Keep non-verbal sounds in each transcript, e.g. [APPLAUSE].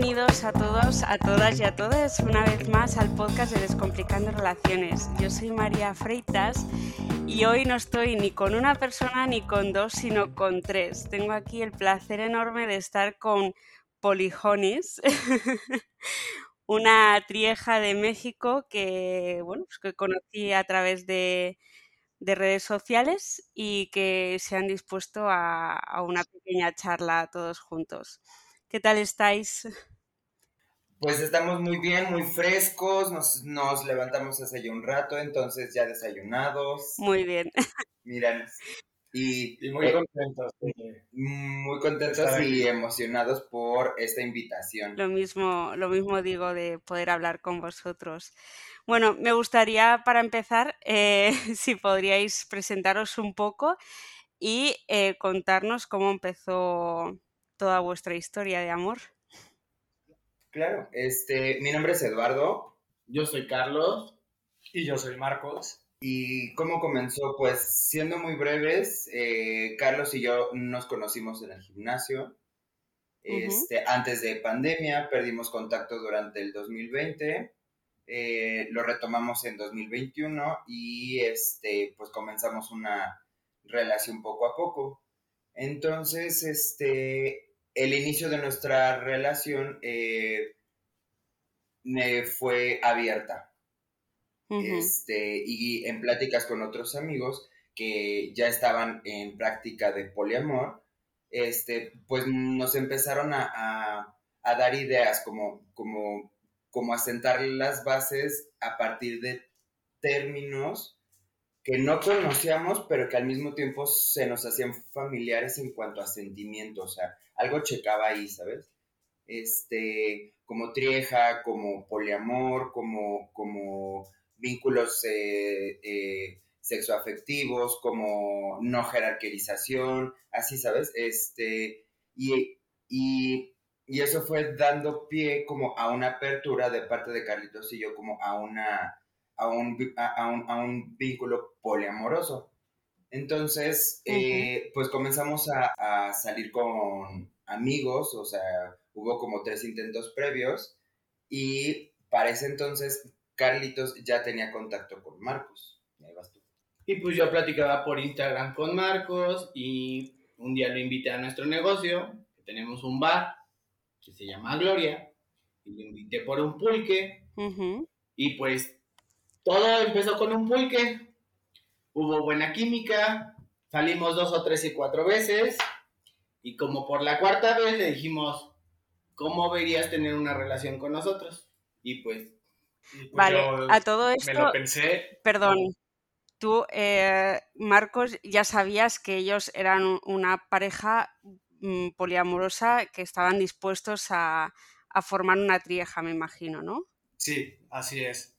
bienvenidos a todos, a todas y a todos una vez más al podcast de Descomplicando Relaciones. Yo soy María Freitas y hoy no estoy ni con una persona ni con dos, sino con tres. Tengo aquí el placer enorme de estar con Polijonis, [LAUGHS] una trieja de México que, bueno, pues que conocí a través de, redes sociales y que se han dispuesto a una pequeña charla todos juntos. ¿Qué tal estáis? Pues estamos muy bien, muy frescos, nos, levantamos hace ya un rato, entonces ya desayunados. Muy bien. [LAUGHS] Miren, y, muy eh, contentos. muy contentos y emocionados por esta invitación. Lo mismo, lo mismo digo de poder hablar con vosotros. Bueno, me gustaría para empezar, [LAUGHS] eh, si podríais presentaros un poco y eh, contarnos cómo empezó toda vuestra historia de amor. Claro, este, mi nombre es Eduardo. Yo soy Carlos. Y yo soy Marcos. ¿Y cómo comenzó? Pues siendo muy breves, eh, Carlos y yo nos conocimos en el gimnasio. Este, Antes de pandemia, perdimos contacto durante el 2020. Eh, lo retomamos en 2021 y este, pues comenzamos una relación poco a poco. Entonces, este, el inicio de nuestra relación eh, fue abierta. este, y en pláticas con otros amigos que ya estaban en práctica de poliamor, este, pues nos empezaron a, dar ideas como, como, como a sentar las bases a partir de términos que no conocíamos, pero que al mismo tiempo se nos hacían familiares en cuanto a sentimientos, o sea, algo checaba ahí, ¿sabes? Este, como trieja, como poliamor, como, como vínculos eh, eh, sexoafectivos, como no jerarquización, así, ¿sabes? Este, y, y, y eso fue dando pie como a una apertura de parte de Carlitos y yo, como a una a un, a, un, vínculo poliamoroso. Entonces, eh, pues comenzamos a, salir con amigos, o sea, hubo como tres intentos previos y para ese entonces Carlitos ya tenía contacto con Marcos. ahí vas tú. Y pues yo platicaba por Instagram con Marcos y un día lo invité a nuestro negocio, que tenemos un bar que se llama Gloria, y lo invité por un pulque. Y pues todo empezó con un pulque. Hubo buena química. Salimos dos o tres y cuatro veces. Y como por la cuarta vez le dijimos, ¿cómo verías tener una relación con nosotros? Y pues... pues vale, a todo esto... Me lo pensé. Perdón. Tú, eh, Marcos, ya sabías que ellos eran una pareja mm, poliamorosa que estaban dispuestos a, a formar una trieja, me imagino, ¿no? Sí, así es.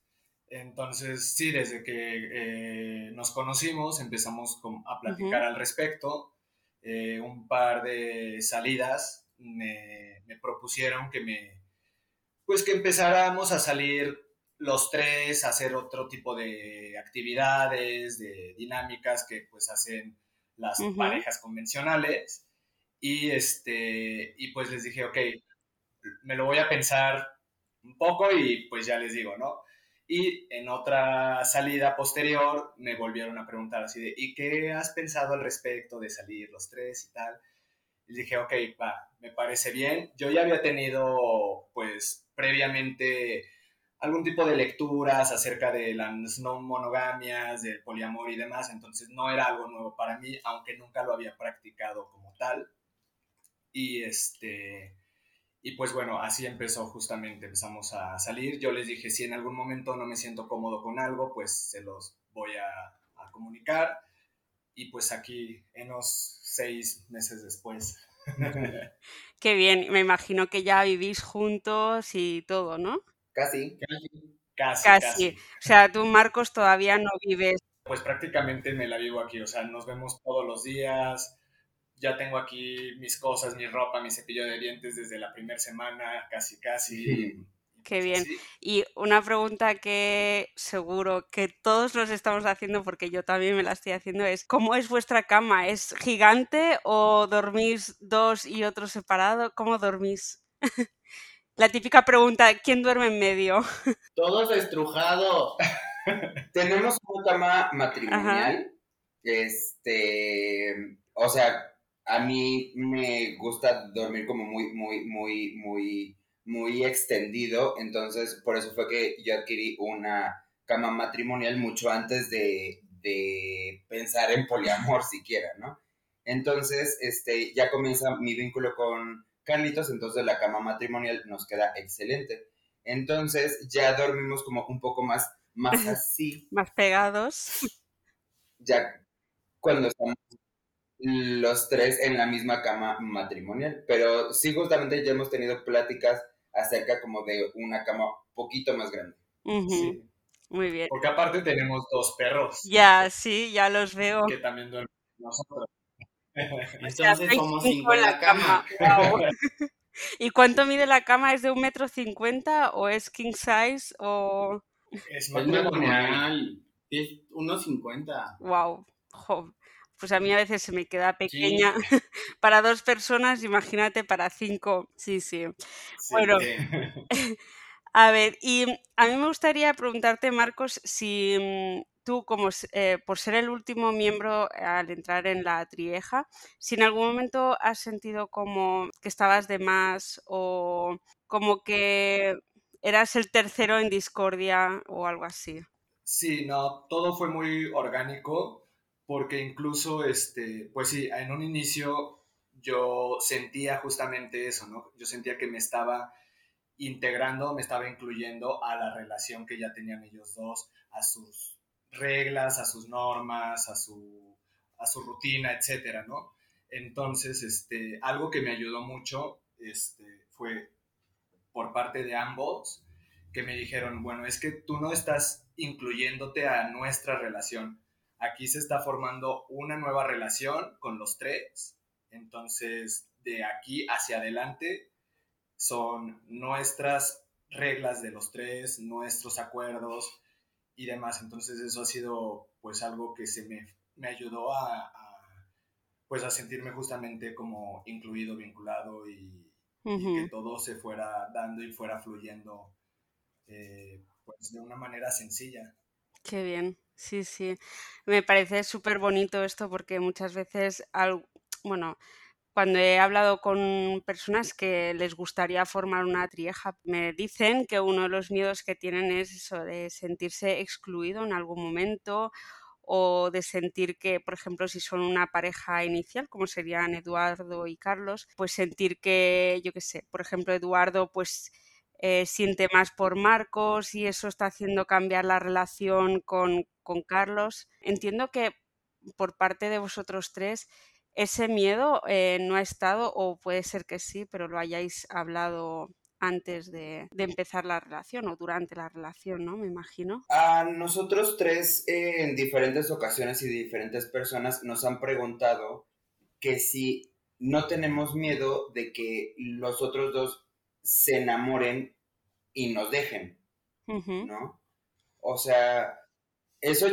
Entonces, sí, desde que eh, nos conocimos empezamos a platicar al respecto. Eh, un par de salidas me, propusieron que me, pues que empezáramos a salir los tres, a hacer otro tipo de actividades, de dinámicas que pues hacen las parejas convencionales. Y, este, y pues les dije, ok, me lo voy a pensar un poco y pues ya les digo, ¿no? Y en otra salida posterior me volvieron a preguntar así de, ¿y qué has pensado al respecto de salir los tres y tal? Y dije, ok, va, me parece bien. Yo ya había tenido, pues, previamente algún tipo de lecturas acerca de las no monogamias, del poliamor y demás, entonces no era algo nuevo para mí, aunque nunca lo había practicado como tal. Y este, y pues bueno, así empezó justamente, empezamos a salir. Yo les dije, si en algún momento no me siento cómodo con algo, pues se los voy a, comunicar. Y pues aquí, en unos seis meses después. [LAUGHS] Qué bien, me imagino que ya vivís juntos y todo, ¿no? Casi. Casi, casi. casi. O sea, tú, Marcos, todavía no vives. Pues prácticamente me la vivo aquí, o sea, nos vemos todos los días ya tengo aquí mis cosas, mi ropa, mi cepillo de dientes desde la primera semana, casi, casi. Qué bien. Y una pregunta que seguro que todos nos estamos haciendo, porque yo también me la estoy haciendo, es ¿cómo es vuestra cama? ¿Es gigante o dormís dos y otro separado? ¿Cómo dormís? [LAUGHS] La típica pregunta, ¿quién duerme en medio? [LAUGHS] Todos estrujados. [LAUGHS] Tenemos una cama matrimonial. Este, o sea, a mí me gusta dormir como muy, muy, muy, muy, muy extendido. Entonces, por eso fue que yo adquirí una cama matrimonial mucho antes de, de pensar en poliamor siquiera, ¿no? Entonces, este, ya comienza mi vínculo con Carlitos, entonces la cama matrimonial nos queda excelente. Entonces, ya dormimos como un poco más, más así. más pegados. Ya cuando estamos los tres en la misma cama matrimonial. Pero sí, justamente ya hemos tenido pláticas acerca como de una cama poquito más grande. Muy bien. Porque aparte tenemos dos perros. Ya, sí, ya los veo. Que también duermen nosotros. Entonces somos cinco en la cama. [LAUGHS] ¿Y cuánto mide la cama? ¿Es de un metro cincuenta o es king size o...? Es matrimonial. Es unos cincuenta. Wow pues a mí a veces se me queda pequeña [LAUGHS] para dos personas, imagínate para cinco. Sí, sí. bueno, [LAUGHS] [LAUGHS] a ver, y a mí me gustaría preguntarte, Marcos, si mm, tú, como eh, por ser el último miembro al entrar en la trieja, si en algún momento has sentido como que estabas de más o como que eras el tercero en discordia o algo así. Sí, no, todo fue muy orgánico porque incluso, este, pues sí, en un inicio yo sentía justamente eso, ¿no? Yo sentía que me estaba integrando, me estaba incluyendo a la relación que ya tenían ellos dos, a sus reglas, a sus normas, a su, a su rutina, etcétera, ¿no? Entonces, este, algo que me ayudó mucho este, fue por parte de ambos que me dijeron, bueno, es que tú no estás incluyéndote a nuestra relación, Aquí se está formando una nueva relación con los tres. Entonces, de aquí hacia adelante son nuestras reglas de los tres, nuestros acuerdos y demás. Entonces, eso ha sido pues algo que se me, me ayudó a, pues a sentirme justamente como incluido, vinculado y, que todo se fuera dando y fuera fluyendo eh, pues de una manera sencilla. Qué bien. Sí, sí. Me parece súper bonito esto porque muchas veces, bueno, cuando he hablado con personas que les gustaría formar una trieja, me dicen que uno de los miedos que tienen es eso de sentirse excluido en algún momento o de sentir que, por ejemplo, si son una pareja inicial, como serían Eduardo y Carlos, pues sentir que, yo qué sé, por ejemplo, Eduardo pues eh, siente más por Marcos y eso está haciendo cambiar la relación con, Carlos. Entiendo que por parte de vosotros tres ese miedo eh, no ha estado, o puede ser que sí, pero lo hayáis hablado antes de, empezar la relación o durante la relación, ¿no? Me imagino. A nosotros tres eh, en diferentes ocasiones y diferentes personas nos han preguntado que si no tenemos miedo de que los otros dos se enamoren y nos dejen, ¿no? O sea, eso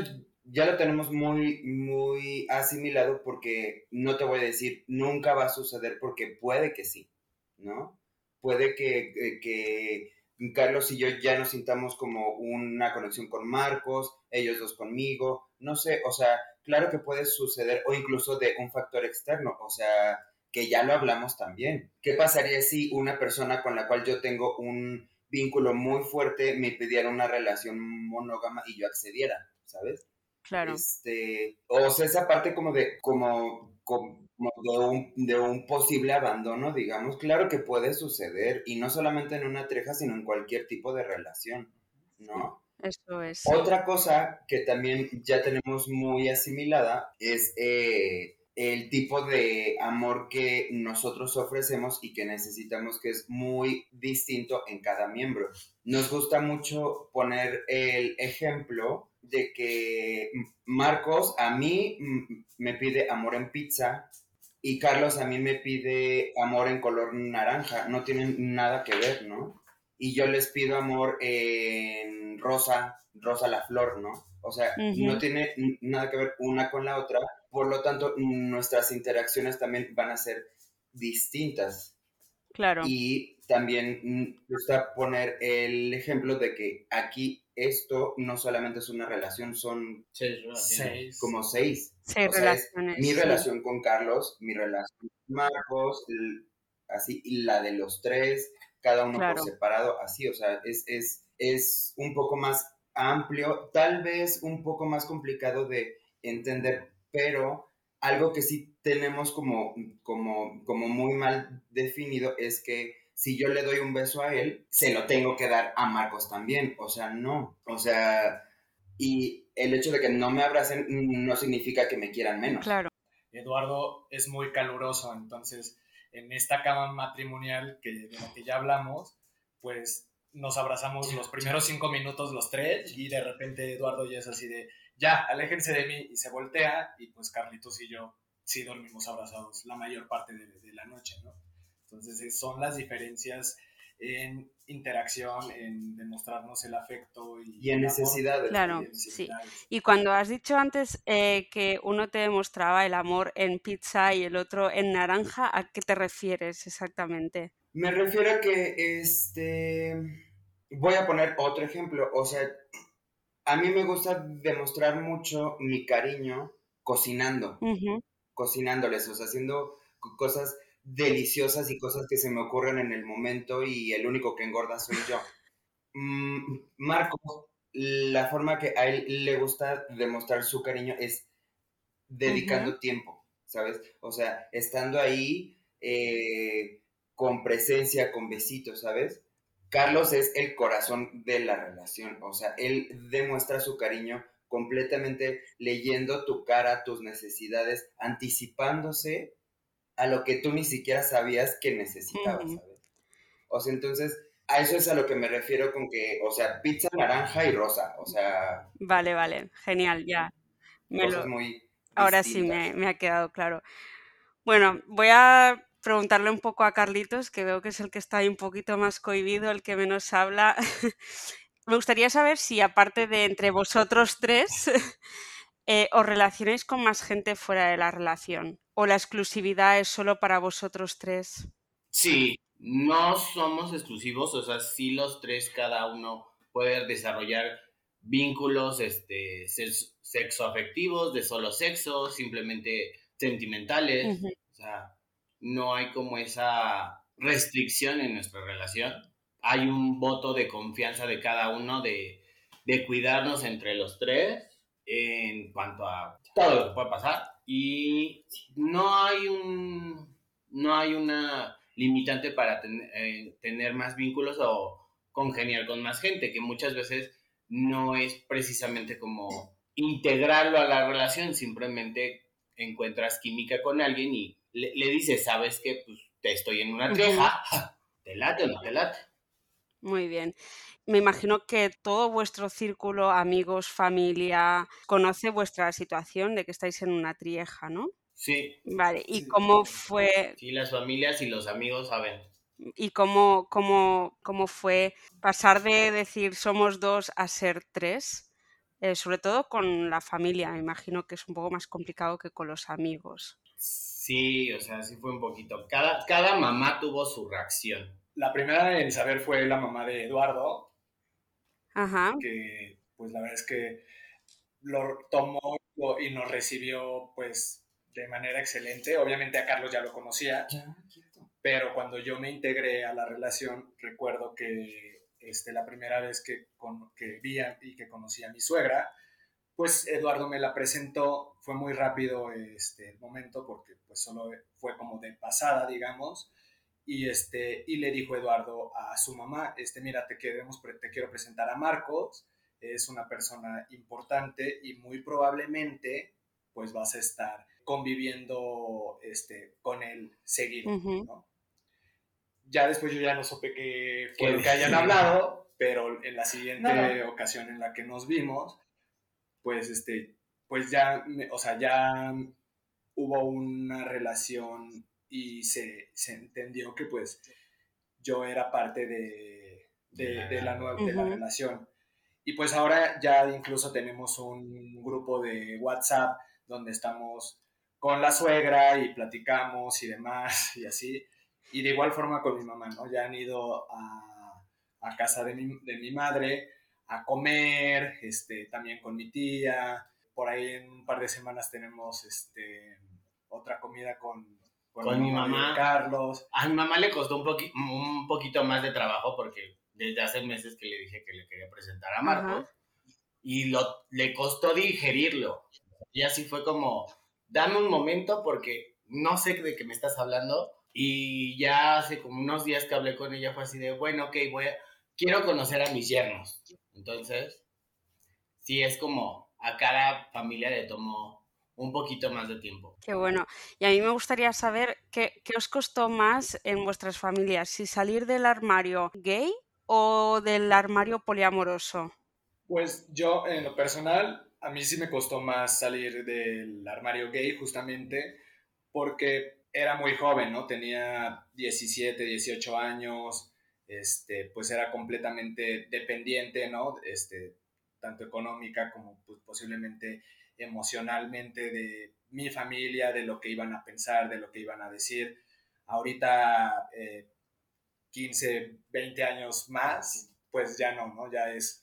ya lo tenemos muy, muy asimilado porque no te voy a decir, nunca va a suceder porque puede que sí, ¿no? Puede que, que, Carlos y yo ya nos sintamos como una conexión con Marcos, ellos dos conmigo, no sé, o sea, claro que puede suceder o incluso de un factor externo, o sea, que ya lo hablamos también. ¿Qué pasaría si una persona con la cual yo tengo un vínculo muy fuerte me pidiera una relación monógama y yo accediera, ¿sabes? Claro. Este, o sea, esa parte como de, como, como de, un, de un posible abandono, digamos, claro que puede suceder, y no solamente en una treja, sino en cualquier tipo de relación, ¿no? Eso es. Otra cosa que también ya tenemos muy asimilada es eh, el tipo de amor que nosotros ofrecemos y que necesitamos que es muy distinto en cada miembro. Nos gusta mucho poner el ejemplo de que Marcos a mí me pide amor en pizza y Carlos a mí me pide amor en color naranja. No tienen nada que ver, ¿no? Y yo les pido amor en rosa, rosa la flor, ¿no? O sea, no tiene nada que ver una con la otra por lo tanto, nuestras interacciones también van a ser distintas. Claro. Y también me gusta poner el ejemplo de que aquí esto no solamente es una relación, son seis, como seis. Seis relaciones. mi relación con Carlos, mi relación con Marcos, así, y la de los tres, cada uno por separado, así, o sea, es, es, es un poco más amplio, tal vez un poco más complicado de entender, pero algo que sí tenemos como, como, como muy mal definido es que si yo le doy un beso a él, se lo tengo que dar a Marcos también. O sea, no. O sea, y el hecho de que no me abracen no significa que me quieran menos. Claro. Eduardo es muy caluroso, entonces en esta cama matrimonial que, de la que ya hablamos, pues nos abrazamos los primeros cinco minutos los tres y de repente Eduardo ya es así de, ya, aléjense de mí y se voltea y pues Carlitos y yo sí dormimos abrazados la mayor parte de, la noche, ¿no? Entonces son las diferencias en interacción, en demostrarnos el afecto y, en necesidades. Claro, sí. Y cuando has dicho antes eh, que uno te demostraba el amor en pizza y el otro en naranja, ¿a qué te refieres exactamente? Me refiero a que, este, voy a poner otro ejemplo, o sea, a mí me gusta demostrar mucho mi cariño cocinando, cocinándoles, o sea, haciendo cosas deliciosas y cosas que se me ocurren en el momento y el único que engorda soy yo. Mm, Marco, la forma que a él le gusta demostrar su cariño es dedicando tiempo, ¿sabes? O sea, estando ahí eh, con presencia, con besitos, ¿sabes? Carlos es el corazón de la relación, o sea, él demuestra su cariño completamente leyendo tu cara, tus necesidades, anticipándose a lo que tú ni siquiera sabías que necesitabas, ¿sabes? O sea, entonces, a eso es a lo que me refiero con que, o sea, pizza naranja y rosa, o sea... Vale, vale, genial, ya. cosas muy Ahora sí me, me ha quedado claro. Bueno, voy a preguntarle un poco a Carlitos, que veo que es el que está ahí un poquito más cohibido, el que menos habla. [LAUGHS] Me gustaría saber si aparte de entre vosotros tres, [LAUGHS] eh, os relacionáis con más gente fuera de la relación o la exclusividad es solo para vosotros tres. Sí, no somos exclusivos, o sea, sí los tres, cada uno puede desarrollar vínculos este, sexoafectivos, de solo sexo, simplemente sentimentales. O sea, no hay como esa restricción en nuestra relación. Hay un voto de confianza de cada uno de, cuidarnos entre los tres en cuanto a todo lo que puede pasar. Y no hay un no hay una limitante para eh, tener más vínculos o congeniar con más gente, que muchas veces no es precisamente como integrarlo a la relación, simplemente encuentras química con alguien y le, dices, sabes que pues, te estoy en una treja, [LAUGHS] te late o no te late. Muy bien. Me imagino que todo vuestro círculo, amigos, familia, conoce vuestra situación de que estáis en una trieja, ¿no? Sí. Vale, ¿y cómo fue? Sí, las familias y los amigos saben. ¿Y cómo, cómo, cómo fue pasar de decir somos dos a ser tres? Eh, sobre todo con la familia, me imagino que es un poco más complicado que con los amigos. Sí, o sea, sí fue un poquito. Cada, cada mamá tuvo su reacción. La primera en saber fue la mamá de Eduardo. Ajá. Que, pues la verdad es que lo tomó y nos recibió, pues, de manera excelente. Obviamente a Carlos ya lo conocía. pero cuando yo me integré a la relación, recuerdo que este, la primera vez que, con, que vi y que conocí a mi suegra, pues Eduardo me la presentó, fue muy rápido este, el momento porque pues solo fue como de pasada, digamos, y, este, y le dijo Eduardo a su mamá, este, mira, te, queremos, te quiero presentar a Marcos, es una persona importante y muy probablemente pues vas a estar conviviendo este, con él seguido, Ya después yo ya no supe que fue lo que hayan hablado, pero en la siguiente ocasión en la que nos vimos, pues, este, pues ya, o sea, ya hubo una relación y se, entendió que pues yo era parte de, la, nueva, de la relación. Y pues ahora ya incluso tenemos un grupo de WhatsApp donde estamos con la suegra y platicamos y demás y así. Y de igual forma con mi mamá, ¿no? Ya han ido a, a casa de mi, de mi madre a comer, este, también con mi tía. Por ahí en un par de semanas tenemos este, otra comida con, con, mi mamá. Carlos. A mi mamá le costó un, un poquito más de trabajo porque desde hace meses que le dije que le quería presentar a Marcos y lo, le costó digerirlo. Y así fue como, dame un momento porque no sé de qué me estás hablando. Y ya hace como unos días que hablé con ella fue así de, bueno, ok, voy a, quiero conocer a mis yernos. Entonces, sí es como a cada familia le tomó un poquito más de tiempo. Qué bueno. Y a mí me gustaría saber qué, qué os costó más en vuestras familias, si salir del armario gay o del armario poliamoroso. Pues yo, en lo personal, a mí sí me costó más salir del armario gay justamente porque era muy joven, ¿no? Tenía 17, 18 años, este, pues era completamente dependiente, ¿no? Este, tanto económica como pues, posiblemente emocionalmente de mi familia, de lo que iban a pensar, de lo que iban a decir. Ahorita, 15, eh, 20 años más, pues ya no, ¿no? Ya es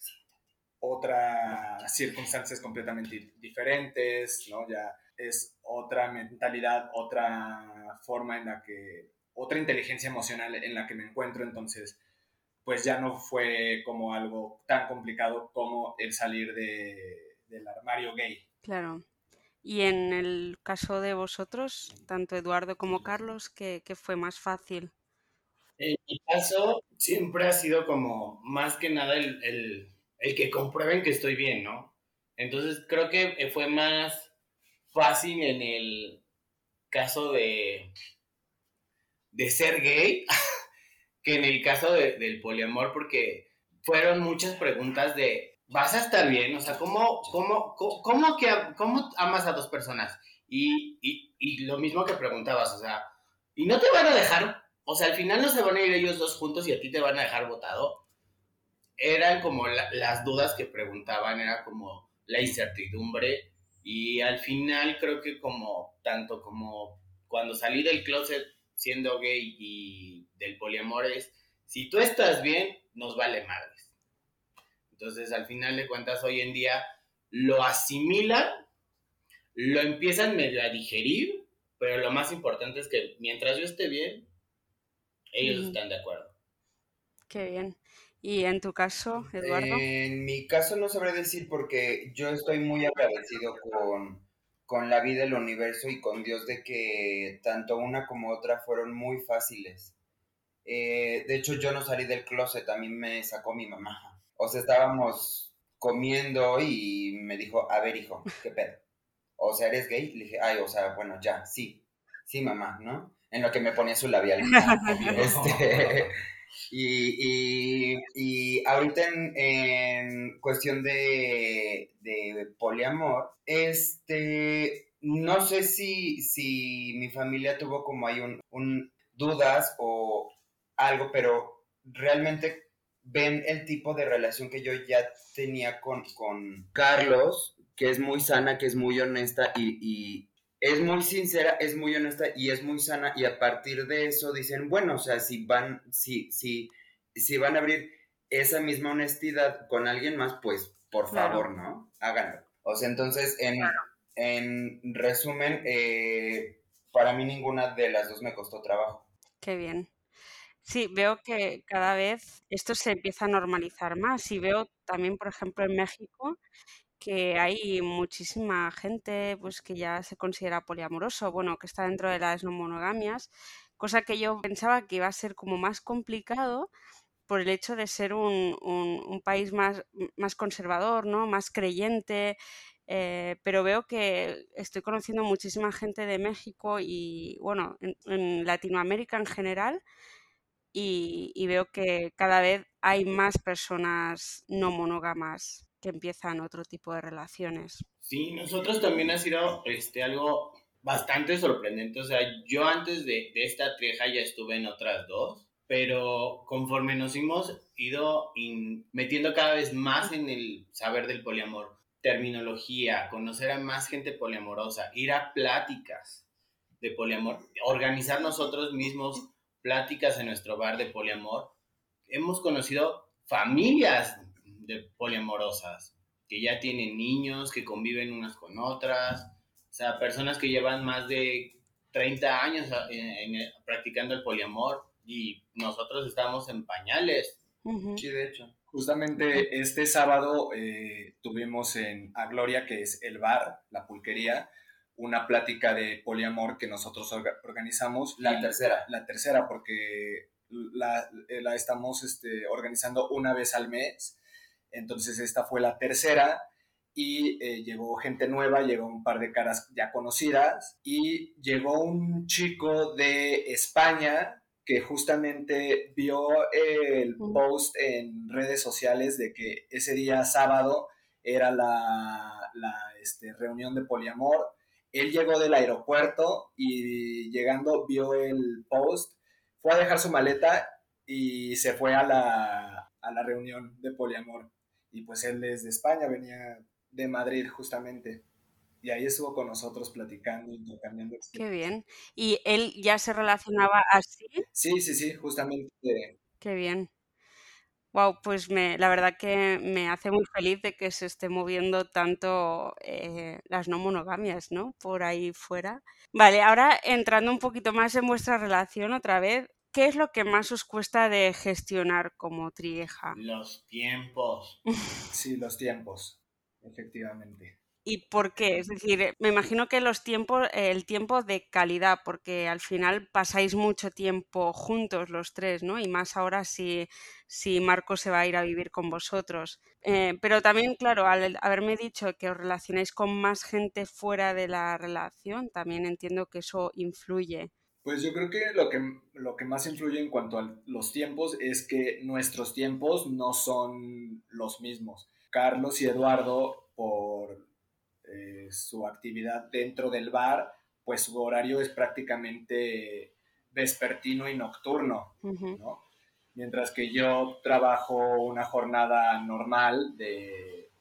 otras circunstancias completamente diferentes, ¿no? Ya es otra mentalidad, otra forma en la que, otra inteligencia emocional en la que me encuentro, entonces, pues ya no fue como algo tan complicado como el salir de, del armario gay. Claro. Y en el caso de vosotros, tanto Eduardo como Carlos, ¿qué, qué fue más fácil? En mi caso, siempre ha sido como más que nada el, el el que comprueben que estoy bien, ¿no? Entonces creo que fue más fácil en el caso de, de ser gay [LAUGHS] que en el caso del poliamor, porque fueron muchas preguntas de, ¿vas a estar bien? O sea, ¿cómo, cómo, cómo, que, cómo amas a dos personas? Y, y, y lo mismo que preguntabas, o sea, ¿y no te van a dejar? O sea, al final no se van a ir ellos dos juntos y a ti te van a dejar votado eran como las dudas que preguntaban, era como la incertidumbre y al final creo que como tanto como cuando salí del closet siendo gay y del poliamor es, si tú estás bien, nos vale madres. Entonces al final de cuentas hoy en día lo asimilan, lo empiezan medio a digerir, pero lo más importante es que mientras yo esté bien, ellos están de acuerdo. Qué bien. ¿Y en tu caso, Eduardo? En mi caso no sabré decir porque yo estoy muy agradecido con, con la vida, el universo y con Dios de que tanto una como otra fueron muy fáciles. Eh, de hecho, yo no salí del closet, a mí me sacó mi mamá. O sea, estábamos comiendo y me dijo, a ver, hijo, ¿qué pedo? O sea, ¿eres gay? Le dije, ay, o sea, bueno, ya, sí, sí, mamá, ¿no? En lo que me ponía su labial. [LAUGHS] este, y, y, ahorita en, cuestión de, poliamor, este, no sé si, si mi familia tuvo como hay un, dudas o algo, pero realmente ven el tipo de relación que yo ya tenía con, con Carlos, que es muy sana, que es muy honesta y, es muy sincera, es muy honesta y es muy sana y a partir de eso dicen, bueno, o sea, si van, si, si, si van a abrir esa misma honestidad con alguien más, pues por favor, ¿no? Háganlo. O sea, entonces, en, en resumen, eh, para mí ninguna de las dos me costó trabajo. Qué bien. Sí, veo que cada vez esto se empieza a normalizar más y veo también, por ejemplo, en México que hay muchísima gente pues que ya se considera poliamoroso, bueno, que está dentro de las no monogamias, cosa que yo pensaba que iba a ser como más complicado por el hecho de ser un, país más, más, conservador, ¿no? más creyente, eh, pero veo que estoy conociendo muchísima gente de México y, bueno, en, Latinoamérica en general, y, veo que cada vez hay más personas no monógamas que empiezan otro tipo de relaciones. Sí, nosotros también ha sido este, algo bastante sorprendente. O sea, yo antes de, de esta trieja ya estuve en otras dos, pero conforme nos hemos ido metiendo cada vez más en el saber del poliamor, terminología, conocer a más gente poliamorosa, ir a pláticas de poliamor, organizar nosotros mismos pláticas en nuestro bar de poliamor, hemos conocido familias de poliamorosas que ya tienen niños, que conviven unas con otras, o sea, personas que llevan más de 30 años practicando el poliamor y nosotros estamos en pañales. Sí, de hecho. Justamente este sábado eh, tuvimos en A Gloria, que es el bar, la pulquería, una plática de poliamor que nosotros organizamos. La tercera. La tercera, porque la, eh, la estamos este, organizando una vez al mes. Entonces esta fue la tercera y eh, llegó gente nueva, llegó un par de caras ya conocidas y llegó un chico de España que justamente vio el post en redes sociales de que ese día sábado era la, la este, reunión de poliamor. Él llegó del aeropuerto y llegando vio el post, fue a dejar su maleta y se fue a la, a la reunión de poliamor. Y pues él desde España venía de Madrid justamente. Y ahí estuvo con nosotros platicando, intercambiando. Qué bien. ¿Y él ya se relacionaba así? Sí, sí, sí, justamente. Qué bien. Wow, pues me, la verdad que me hace muy feliz de que se esté moviendo tanto eh, las no monogamias, ¿no? Por ahí fuera. Vale, ahora entrando un poquito más en vuestra relación otra vez, ¿qué es lo que más os cuesta de gestionar como trieja? Los tiempos. [LAUGHS] Sí, los tiempos, efectivamente. ¿Y por qué? Es decir, me imagino que los tiempos, el tiempo de calidad, porque al final pasáis mucho tiempo juntos los tres, ¿no? Y más ahora si, si Marco se va a ir a vivir con vosotros. Eh, pero también, claro, al haberme dicho que os relacionáis con más gente fuera de la relación, también entiendo que eso influye. Pues yo creo que lo que, lo que más influye en cuanto a los tiempos es que nuestros tiempos no son los mismos. Carlos y Eduardo, por eh, su actividad dentro del bar, pues su horario es prácticamente vespertino y nocturno, ¿no? Mientras que yo trabajo una jornada normal de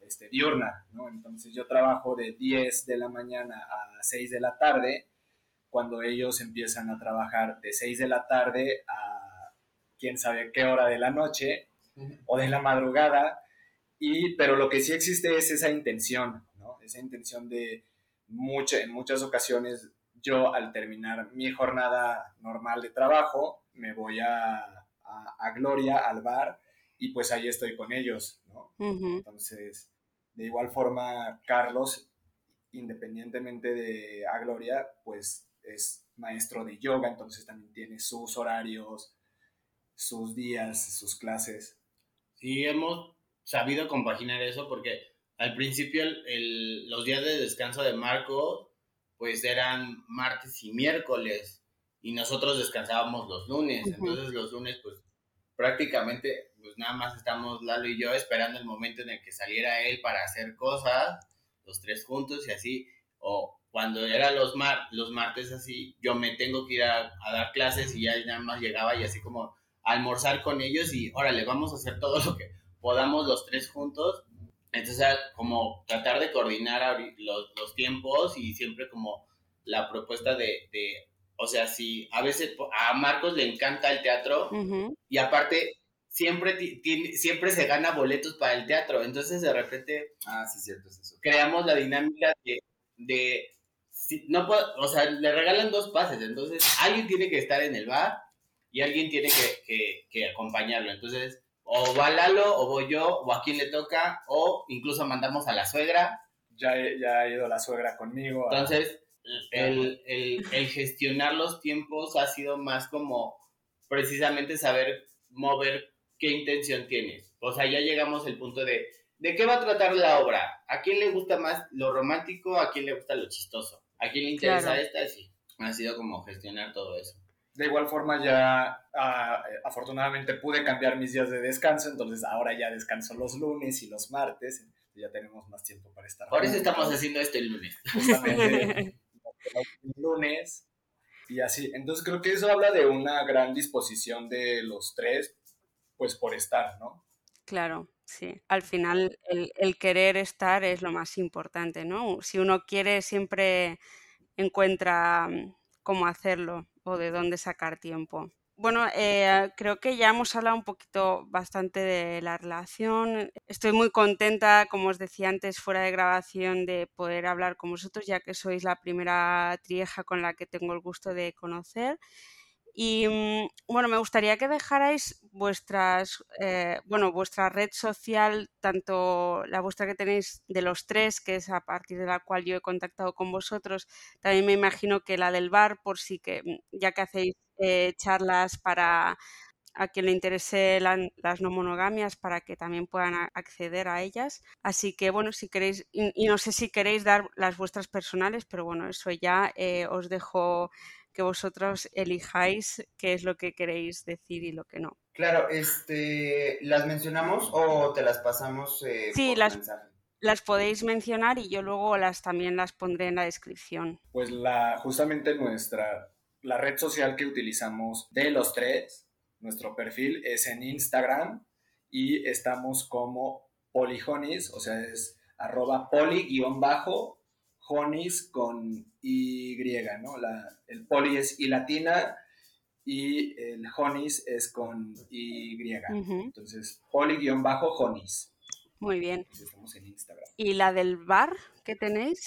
este, diurna, ¿no? Entonces yo trabajo de 10 de la mañana a 6 de la tarde, cuando ellos empiezan a trabajar de 6 de la tarde a quién sabe qué hora de la noche o de la madrugada, y, pero lo que sí existe es esa intención, esa intención de en muchas ocasiones yo al terminar mi jornada normal de trabajo me voy a, Gloria, al bar, y pues ahí estoy con ellos, ¿no? Entonces, de igual forma, Carlos, independientemente de a Gloria, pues es maestro de yoga, entonces también tiene sus horarios, sus días, sus clases. Sí, hemos sabido compaginar eso porque al principio los días de descanso de Marco pues eran martes y miércoles y nosotros descansábamos los lunes, entonces los lunes pues prácticamente pues nada más estamos Lalo y yo esperando el momento en el que saliera él para hacer cosas, los tres juntos y así, o cuando era los, mar, los martes así, yo me tengo que ir a, a, dar clases y ya nada más llegaba y así como almorzar con ellos y órale, vamos a hacer todo lo que podamos los tres juntos entonces, como tratar de coordinar los, los tiempos y siempre como la propuesta de, de, o sea, si a veces a Marcos le encanta el teatro y aparte siempre, tiene, siempre se gana boletos para el teatro, entonces de repente... Ah, sí, cierto, es eso. Creamos la dinámica de... de no puedo, o sea, le regalan dos pases, entonces alguien tiene que estar en el bar y alguien tiene que, que, que acompañarlo, entonces o va Lalo, o voy yo, o a quién le toca, o incluso mandamos a la suegra. Ya, ya ha ido la suegra conmigo. Entonces, el, gestionar los tiempos ha sido más como precisamente saber mover qué intención tienes. O sea, ya llegamos al punto de, ¿de qué va a tratar la obra? ¿A quién le gusta más lo romántico? ¿A quién le gusta lo chistoso? ¿A quién le interesa esta? Sí, ha sido como gestionar todo eso. De igual forma ya ah, afortunadamente pude cambiar mis días de descanso, entonces ahora ya descanso los lunes y los martes, ya tenemos más tiempo para estar. Por eso estamos haciendo esto el lunes. Justamente [LAUGHS] el lunes y así. Entonces creo que eso habla de una gran disposición de los tres, pues por estar, ¿no? Claro, sí. Al final el, querer estar es lo más importante, ¿no? Si uno quiere siempre encuentra mm, cómo hacerlo o de dónde sacar tiempo. Bueno, eh, creo que ya hemos hablado un poquito bastante de la relación. Estoy muy contenta, como os decía antes, fuera de grabación, de poder hablar con vosotros, ya que sois la primera trieja con la que tengo el gusto de conocer. Y mm, bueno, me gustaría que dejarais vuestras, eh, bueno, vuestra red social, tanto la vuestra que tenéis de los tres, que es a partir de la cual yo he contactado con vosotros, también me imagino que la del bar, por si que, mm, ya que hacéis eh, charlas para a quien le interese las no monogamias para que también puedan acceder a ellas. Así que bueno, si queréis, y, no sé si queréis dar las vuestras personales, pero bueno, eso ya eh, os dejo que vosotros elijáis qué es lo que queréis decir y lo que no. Claro, este, ¿las mencionamos o te las pasamos eh, sí, las, las podéis mencionar y yo luego las también las pondré en la descripción. Pues la, justamente nuestra la red social que utilizamos de los tres, nuestro perfil es en Instagram y estamos como polijonis, o sea, es arroba poli-jonis con Y, ¿no? La, el poli es y latina y el jonis es con Y. Entonces, poli-jonis. Muy bien. Estamos en Instagram. ¿Y la del bar que tenéis?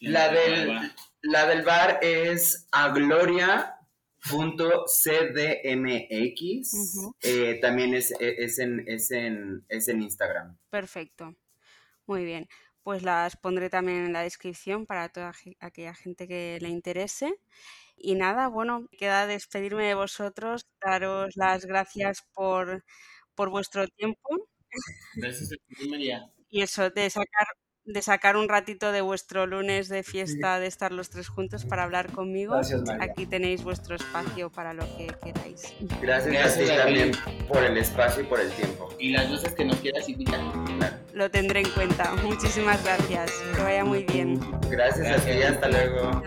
La del, la del bar es agloria.cdmx. Eh, también es, es, en, es, en, es en Instagram. Perfecto. Muy bien. Pues las pondré también en la descripción para toda aquella gente que le interese. Y nada, bueno, queda despedirme de vosotros, daros las gracias por, por vuestro tiempo. Gracias a ti, María. Y eso, de sacar de sacar un ratito de vuestro lunes de fiesta, de estar los tres juntos para hablar conmigo. Aquí tenéis vuestro espacio para lo que queráis. Gracias, a ti también por el espacio y por el tiempo. Y las veces que nos quieras invitar. Lo tendré en cuenta. Muchísimas gracias. Que vaya muy bien. Gracias, a ti. Hasta luego.